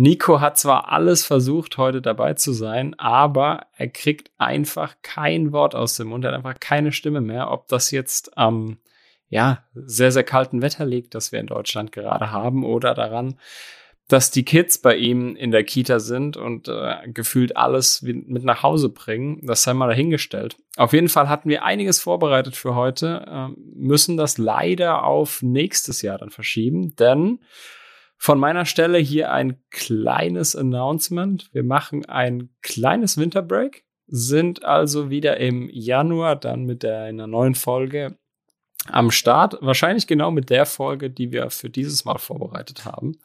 Nico hat zwar alles versucht, heute dabei zu sein, aber er kriegt einfach kein Wort aus dem Mund, er hat einfach keine Stimme mehr. Ob das jetzt am ähm, ja, sehr, sehr kalten Wetter liegt, das wir in Deutschland gerade haben, oder daran, dass die Kids bei ihm in der Kita sind und äh, gefühlt alles mit nach Hause bringen. Das sei mal dahingestellt. Auf jeden Fall hatten wir einiges vorbereitet für heute, äh, müssen das leider auf nächstes Jahr dann verschieben, denn von meiner Stelle hier ein kleines Announcement. Wir machen ein kleines Winterbreak, sind also wieder im Januar dann mit einer neuen Folge am Start. Wahrscheinlich genau mit der Folge, die wir für dieses Mal vorbereitet haben.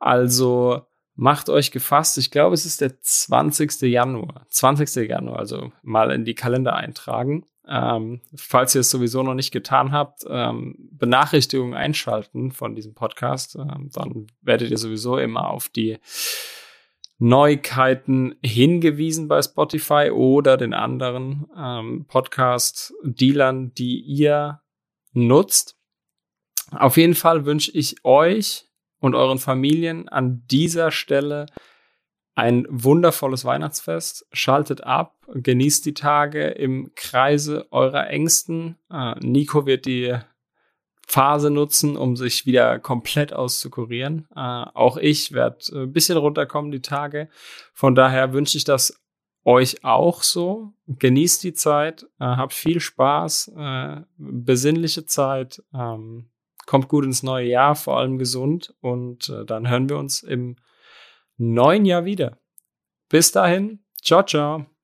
Also macht euch gefasst. Ich glaube, es ist der 20. Januar. 20. Januar, also mal in die Kalender eintragen. Ähm, falls ihr es sowieso noch nicht getan habt, ähm, Benachrichtigungen einschalten von diesem Podcast. Ähm, dann werdet ihr sowieso immer auf die Neuigkeiten hingewiesen bei Spotify oder den anderen ähm, Podcast-Dealern, die ihr nutzt. Auf jeden Fall wünsche ich euch und euren Familien an dieser Stelle ein wundervolles Weihnachtsfest. Schaltet ab, genießt die Tage im Kreise eurer Ängsten. Äh, Nico wird die Phase nutzen, um sich wieder komplett auszukurieren. Äh, auch ich werde ein bisschen runterkommen die Tage. Von daher wünsche ich das euch auch so. Genießt die Zeit, äh, habt viel Spaß, äh, besinnliche Zeit, ähm, kommt gut ins neue Jahr, vor allem gesund und äh, dann hören wir uns im neuen Jahr wieder. Bis dahin, ciao, ciao.